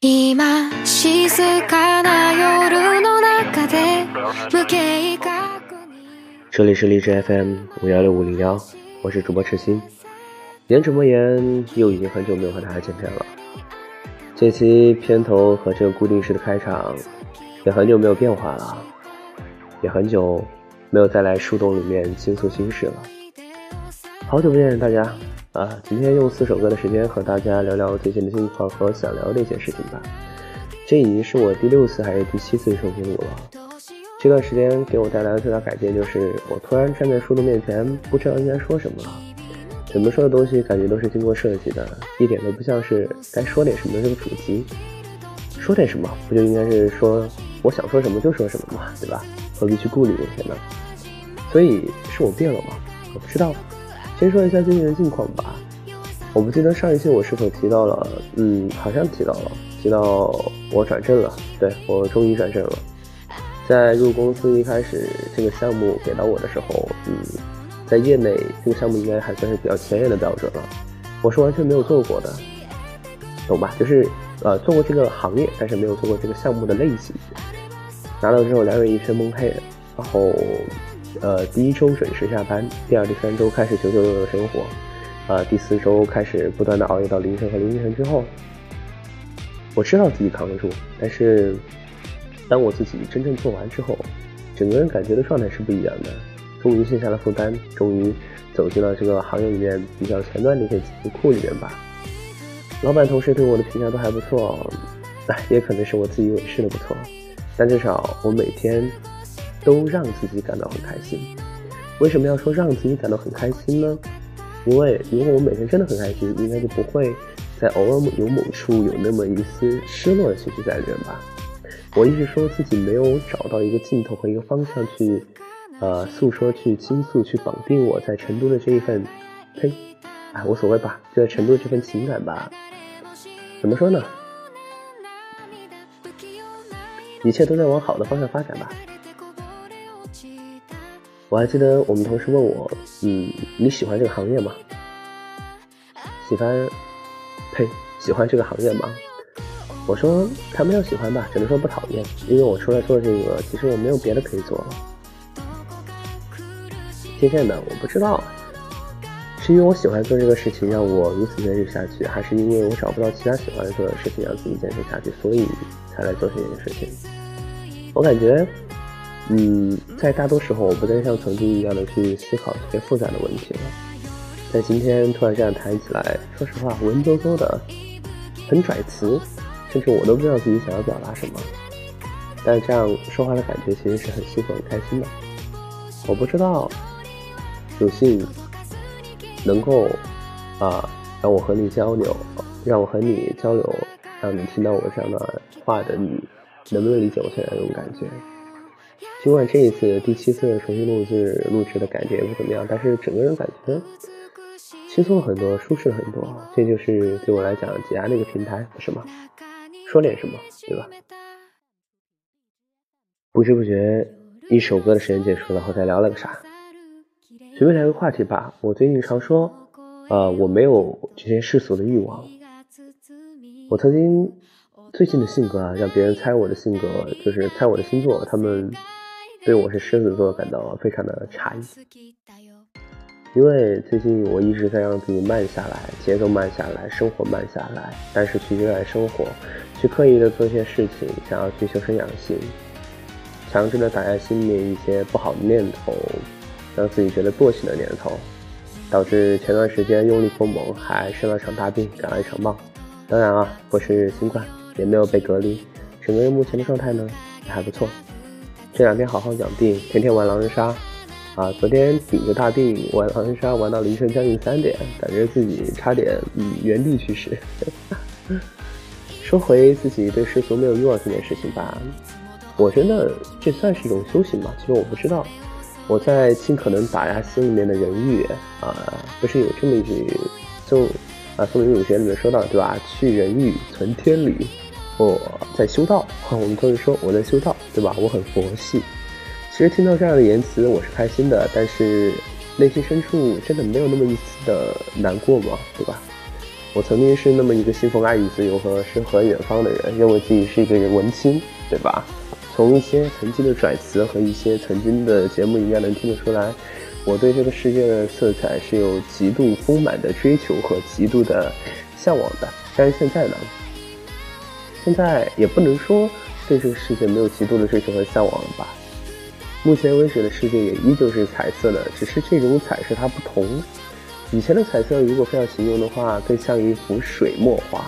这里是荔枝 FM 五幺六五零幺，我是主播赤心。言者莫言，又已经很久没有和大家见面了。这期片头和这个固定式的开场，也很久没有变化了，也很久没有再来树洞里面倾诉心事了。好久不见大家啊！今天用四首歌的时间和大家聊聊最近的近况和想聊的一些事情吧。这已经是我第六次还是第七次重新录了。这段时间给我带来的最大改变就是，我突然站在树洞面前，不知道应该说什么了。怎么说的东西感觉都是经过设计的，一点都不像是该说点什么的这个主题。说点什么，不就应该是说我想说什么就说什么嘛，对吧？何必去顾虑这些呢？所以是我变了吗？我不知道。先说一下最近的近况吧。我不记得上一期我是否提到了，嗯，好像提到了，提到我转正了。对我终于转正了。在入公司一开始，这个项目给到我的时候，嗯，在业内这个项目应该还算是比较前沿的标准了。我是完全没有做过的，懂吧？就是呃做过这个行业，但是没有做过这个项目的类型。拿到之后两眼一片蒙黑，然后。呃，第一周准时下班，第二、第三周开始九九六的生活，呃，第四周开始不断的熬夜到凌晨和凌晨之后，我知道自己扛得住，但是当我自己真正做完之后，整个人感觉的状态是不一样的。终于卸下了负担，终于走进了这个行业里面比较前端的一些词库里面吧。老板、同事对我的评价都还不错，哎，也可能是我自以为是的不错，但至少我每天。都让自己感到很开心。为什么要说让自己感到很开心呢？因为如果我每天真的很开心，应该就不会在偶尔有某处有那么一丝失落的情绪在里面吧。我一直说自己没有找到一个尽头和一个方向去，呃，诉说、去倾诉、去绑定我在成都的这一份，呸，哎，无所谓吧，就在成都的这份情感吧。怎么说呢？一切都在往好的方向发展吧。我还记得我们同事问我，嗯，你喜欢这个行业吗？喜欢，呸，喜欢这个行业吗？我说谈不上喜欢吧，只能说不讨厌，因为我出来做这个，其实我没有别的可以做了。渐渐的，我不知道，是因为我喜欢做这个事情让我如此坚持下去，还是因为我找不到其他喜欢做的事情让自己坚持下去，所以才来做这件事情。我感觉。嗯，在大多时候，我不再像曾经一样的去思考这些复杂的问题了。在今天突然这样谈起来，说实话，文绉绉的，很拽词，甚至我都不知道自己想要表达什么。但这样说话的感觉其实是很幸福、很开心的。我不知道，有幸能够啊，让我和你交流，让我和你交流，让你听到我这样的话的你，能不能理解我现在这种感觉？尽管这一次第七次重新录制录制的感觉不怎么样，但是整个人感觉轻松了很多，舒适了很多。这就是对我来讲解压的一个平台，不是吗？说点什么，对吧？不知不觉，一首歌的时间结束了，后再聊了个啥？随便聊个话题吧。我最近常说，呃，我没有这些世俗的欲望。我曾经最近的性格啊，让别人猜我的性格，就是猜我的星座，他们。对我是狮子座感到非常的诧异，因为最近我一直在让自己慢下来，节奏慢下来，生活慢下来，但是去热爱生活，去刻意的做一些事情，想要去修身养性，强制的打压心里一些不好的念头，让自己觉得惰性的念头，导致前段时间用力过猛，还生了场大病，感了一场冒。当然啊，不是新冠，也没有被隔离，整个人目前的状态呢也还不错。这两天好好养病，天天玩狼人杀，啊，昨天顶着大病玩狼人杀，玩到凌晨将近三点，感觉自己差点嗯原地去世。说回自己对世俗没有欲望这件事情吧，我觉得这算是一种修行吧？其实我不知道。我在尽可能打压心里面的人欲啊，不是有这么一句宋啊宋明儒学里面说到对吧？去人欲，存天理。我在修道，我们都是说我在修道，对吧？我很佛系。其实听到这样的言辞，我是开心的，但是内心深处真的没有那么一丝的难过吗？对吧？我曾经是那么一个信奉爱与自由和诗和远方的人，认为自己是一个人文青，对吧？从一些曾经的拽词和一些曾经的节目应该能听得出来，我对这个世界的色彩是有极度丰满的追求和极度的向往的。但是现在呢，现在也不能说对这个世界没有极度的追求和向往了吧？目前为止的世界也依旧是彩色的，只是这种彩色它不同。以前的彩色如果非要形容的话，更像一幅水墨画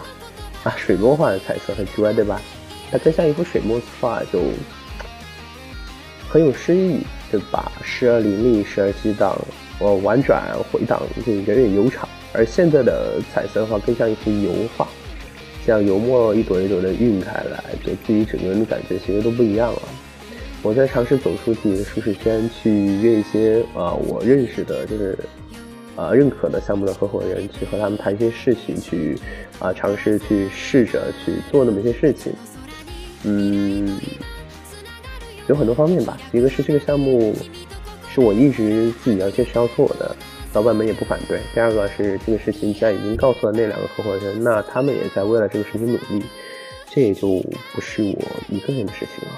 啊，水墨画的彩色很奇怪，对吧？它更像一幅水墨画，就很有诗意，对吧？时而凌厉，时而激荡，呃，婉转回荡，就远远悠长。而现在的彩色的话，更像一幅油画，像油墨一朵一朵的晕开来，给自己整个人的感觉其实都不一样了。我在尝试走出自己的舒适圈，去约一些啊我认识的，就是啊认可的项目的合伙人，去和他们谈一些事情，去啊尝试去试着去做那么一些事情。嗯，有很多方面吧。一个是这个项目是我一直自己要坚持要做的，老板们也不反对。第二个是这个事情既然已经告诉了那两个合伙人，那他们也在为了这个事情努力，这也就不是我一个人的事情了。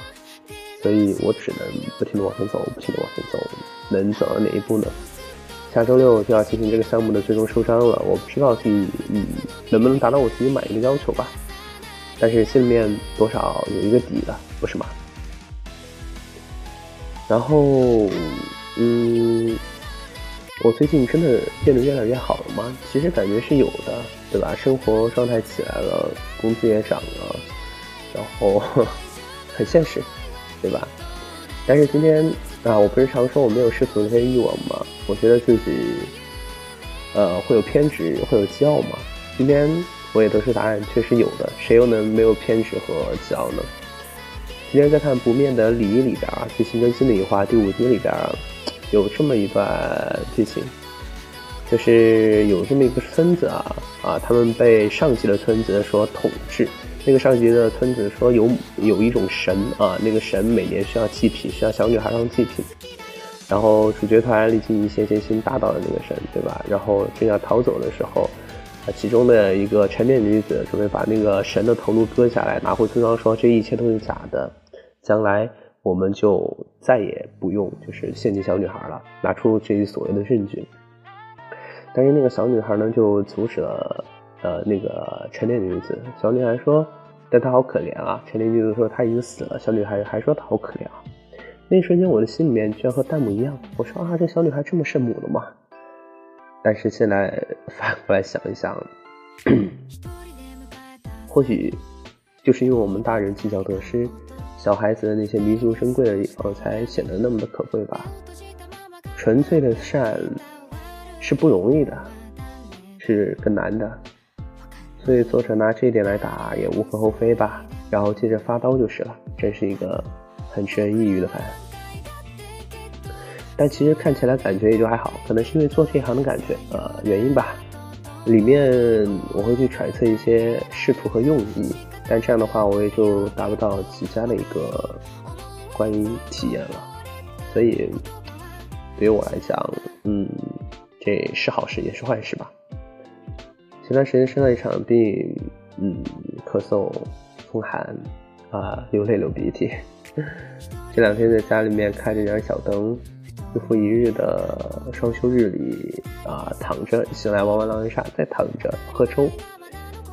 所以我只能不停的往前走，不停的往前走，能走到哪一步呢？下周六就要进行这个项目的最终收章了，我不知道自己嗯能不能达到我自己满意的要求吧。但是心里面多少有一个底的，不是吗？然后，嗯，我最近真的变得越来越好了吗？其实感觉是有的，对吧？生活状态起来了，工资也涨了，然后 很现实，对吧？但是今天啊，我不是常说我没有世俗的那些欲望吗？我觉得自己，呃，会有偏执，会有骄傲吗？今天。我也得出答案，确实有的，谁又能没有偏执和骄傲呢？今天在看《不灭的礼仪》里边啊，最新更新的一话第五集里边，有这么一段剧情，就是有这么一个村子啊啊，他们被上级的村子所统治。那个上级的村子说有有一种神啊，那个神每年需要祭品，需要小女孩当祭品。然后主角团历经一些艰辛打倒了那个神，对吧？然后正要逃走的时候。其中的一个成年女子准备把那个神的头颅割下来，拿回村庄，说这一切都是假的，将来我们就再也不用就是献祭小女孩了，拿出这一所谓的证据。但是那个小女孩呢，就阻止了呃那个成年女子。小女孩说：“但她好可怜啊。”成年女子说：“她已经死了。”小女孩还说：“她好可怜啊。”那一瞬间，我的心里面居然和弹幕一样，我说：“啊，这小女孩这么圣母的吗？”但是现在反过来想一想，或许就是因为我们大人计较得失，小孩子的那些弥足珍贵的地方才显得那么的可贵吧。纯粹的善是不容易的，是更难的，所以作者拿这一点来打也无可厚非吧。然后接着发刀就是了，真是一个很吃人抑郁的番。但其实看起来感觉也就还好，可能是因为做这一行的感觉，呃，原因吧。里面我会去揣测一些仕途和用意，但这样的话我也就达不到极佳的一个观影体验了。所以对于我来讲，嗯，这是好事也是坏事吧。前段时间生了一场病，嗯，咳嗽、风寒，啊，流泪流鼻涕。这两天在家里面开着点小灯。日复一日的双休日里啊，躺着醒来玩玩狼人杀，再躺着喝粥，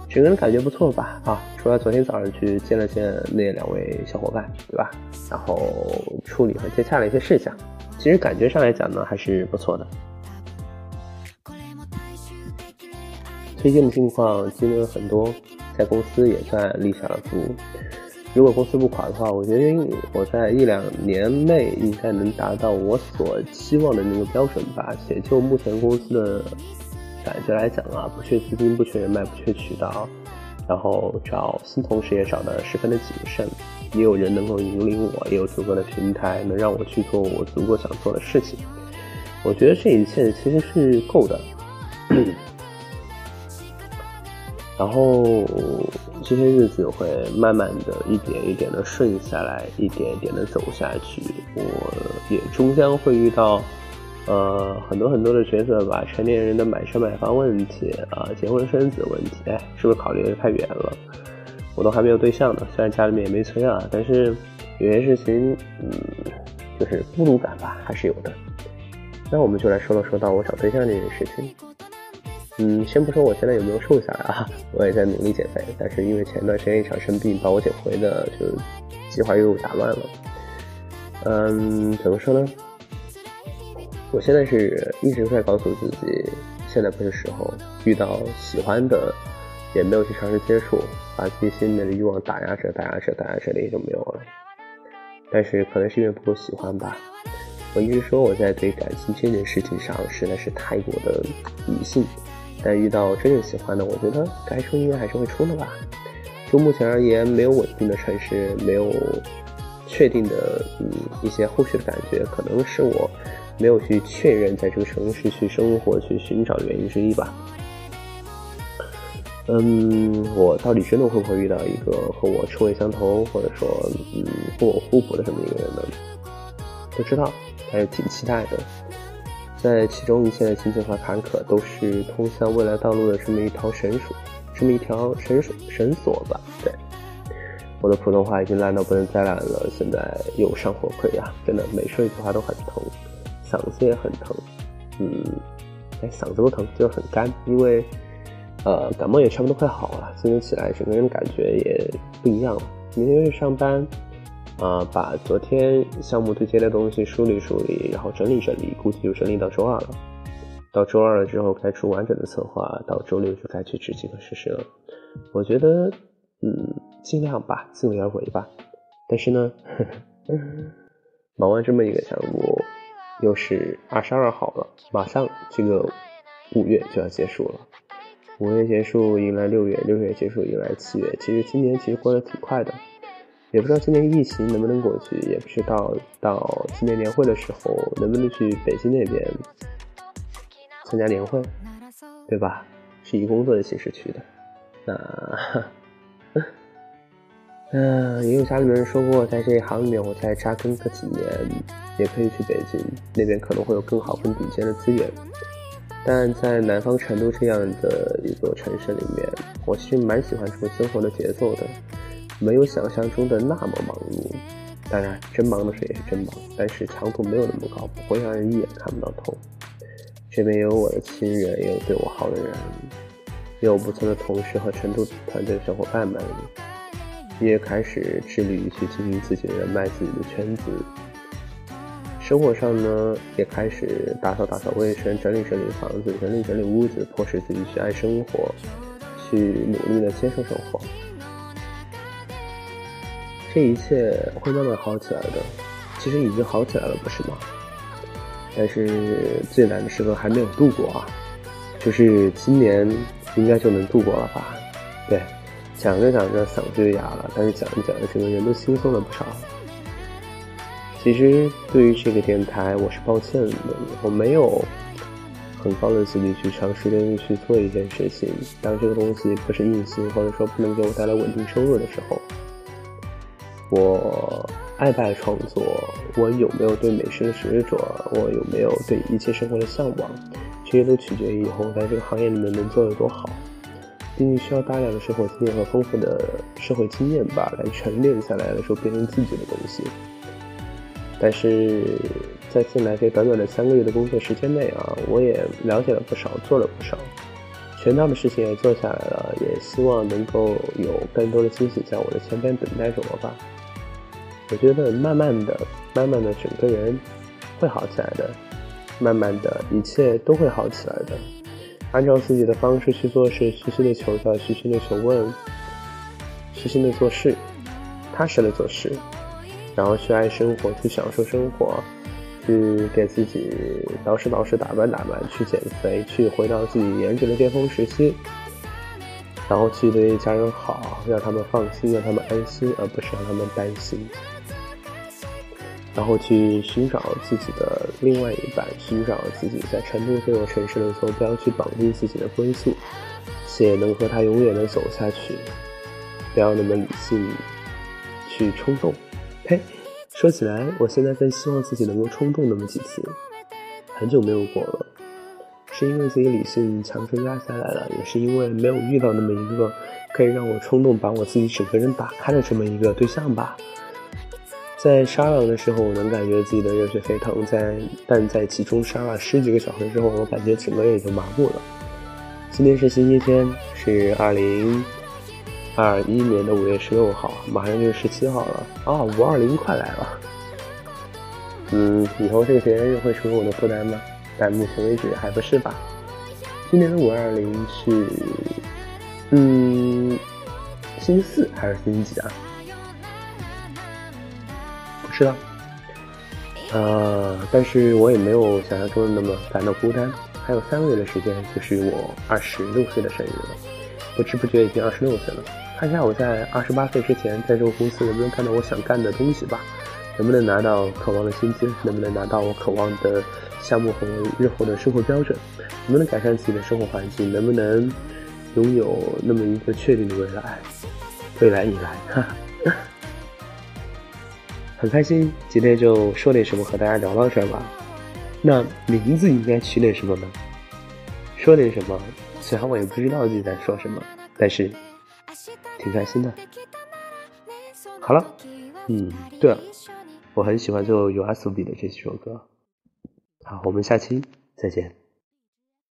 整个人感觉不错吧？啊，除了昨天早上去见了见那两位小伙伴，对吧？然后处理和接洽了一些事项，其实感觉上来讲呢，还是不错的。推荐的境况经历了很多，在公司也算立下了足。如果公司不垮的话，我觉得我在一两年内应该能达到我所期望的那个标准吧。且就目前公司的感觉来讲啊，不缺资金，不缺人脉，不缺渠道，然后找新同事也找的十分的谨慎，也有人能够引领我，也有足够的平台能让我去做我足够想做的事情。我觉得这一切其实是够的。然后这些日子会慢慢的一点一点的顺下来，一点一点的走下去。我也终将会遇到，呃，很多很多的角色吧，成年人的买车买房问题啊，结婚生子问题，哎，是不是考虑的太远了？我都还没有对象呢，虽然家里面也没催啊，但是有些事情，嗯，就是孤独感吧，还是有的。那我们就来说了说到我找对象这件事情。嗯，先不说我现在有没有瘦下来啊，我也在努力减肥，但是因为前段时间一场生病，把我减肥的就计划又打乱了。嗯，怎么说呢？我现在是一直在告诉自己，现在不是时候。遇到喜欢的，也没有去尝试接触，把自己心里面的欲望打压着，打压着，打压着的也就没有了。但是可能是因为不够喜欢吧。我一直说我在对感情这件事情上实在是太过的理性。但遇到真正喜欢的，我觉得该出应该还是会出的吧。就目前而言，没有稳定的城市，没有确定的嗯一些后续的感觉，可能是我没有去确认在这个城市去生活、去寻找原因之一吧。嗯，我到底真的会不会遇到一个和我臭味相投，或者说嗯和我互补的这么一个人呢？不知道，还是挺期待的。在其中一切的荆棘和坎坷，都是通向未来道路的这么一条绳索，这么一条绳索绳索吧。对，我的普通话已经烂到不能再烂了，现在又上火溃疡，真的每说一句话都很疼，嗓子也很疼。嗯，哎，嗓子不疼，就是很干，因为呃感冒也差不多快好了，今天起来整个人感觉也不一样了。明天去上班。啊，把昨天项目对接的东西梳理梳理，然后整理整理，估计就整理到周二了。到周二了之后，该出完整的策划，到周六就该去执行和实施了。我觉得，嗯，尽量吧，尽力而为吧。但是呢，忙完这么一个项目，又是二十二号了，马上这个五月就要结束了。五月结束，迎来六月，六月结束，迎来七月。其实今年其实过得挺快的。也不知道今年疫情能不能过去，也不知道到今年年会的时候能不能去北京那边参加年会，对吧？是以工作的形式去的。那，嗯，也有家里面人说过，在这一行里面我再扎根个几年，也可以去北京那边，可能会有更好、更顶尖的资源。但在南方成都这样的一座城市里面，我其实蛮喜欢这种生活的节奏的。没有想象中的那么忙碌，当然真忙的时候也是真忙，但是强度没有那么高，不会让人一眼看不到头。这边有我的亲人，也有对我好的人，也有不错的同事和成都团队的小伙伴们，也开始致力于去经营自己的人脉、自己的圈子。生活上呢，也开始打扫打扫卫生，整理整理房子，整理整理屋子，迫使自己去爱生活，去努力的接受生活。这一切会慢慢好起来的，其实已经好起来了，不是吗？但是最难的时刻还没有度过啊，就是今年应该就能度过了吧？对，讲着讲着嗓子就哑了，但是讲着讲着整个人都轻松了不少。其实对于这个电台，我是抱歉的，我没有很高的自律去长时间去做一件事情，当这个东西不是硬性或者说不能给我带来稳定收入的时候。我爱不爱创作？我有没有对美食的执着？我有没有对一切生活的向往？这些都取决于以后在这个行业里面能做得多好。毕竟需要大量的生活经验和丰富的社会经验吧，来沉淀下来的时候变成自己的东西。但是在进来这短短的三个月的工作时间内啊，我也了解了不少，做了不少。全套的事情也做下来了，也希望能够有更多的惊喜在我的前边等待着我吧。我觉得慢慢的、慢慢的，整个人会好起来的，慢慢的一切都会好起来的。按照自己的方式去做事，虚心的求教，虚心的求问，虚心的做事，踏实的做事，然后去爱生活，去享受生活。去给自己捯饬捯饬、打扮打扮，去减肥，去回到自己颜值的巅峰时期，然后去对家人好，让他们放心，让他们安心，而不是让他们担心。然后去寻找自己的另外一半，寻找自己在成都这座城市的坐标，去绑定自己的归宿，且能和他永远的走下去。不要那么理性，去冲动，呸！说起来，我现在更希望自己能够冲动那么几次。很久没有过了，是因为自己理性强撑压下来了，也是因为没有遇到那么一个可以让我冲动把我自己整个人打开的这么一个对象吧。在沙朗的时候，我能感觉自己的热血沸腾，在但在其中杀了十几个小时之后，我感觉整个人已经麻木了。今天是星期天，是二零二一年的五月十六号，马上就是十七号了啊！五二零快来了。嗯，以后这个节日会成为我的负担吗？但目前为止还不是吧。今年的五二零是，嗯，星期四还是星期几啊？是的，呃，但是我也没有想象中的那么感到孤单。还有三个月的时间，就是我二十六岁的生日了。不知不觉已经二十六岁了。看一下我在二十八岁之前，在这个公司能不能看到我想干的东西吧？能不能拿到渴望的薪资？能不能拿到我渴望的项目和日后的生活标准？能不能改善自己的生活环境？能不能拥有那么一个确定的未来？未来已来，哈哈。很开心，今天就说点什么和大家聊到这儿吧。那名字应该取点什么呢？说点什么？虽然我也不知道自己在说什么，但是挺开心的。好了，嗯，对了，我很喜欢最后有阿苏比的这几首歌。好，我们下期再见。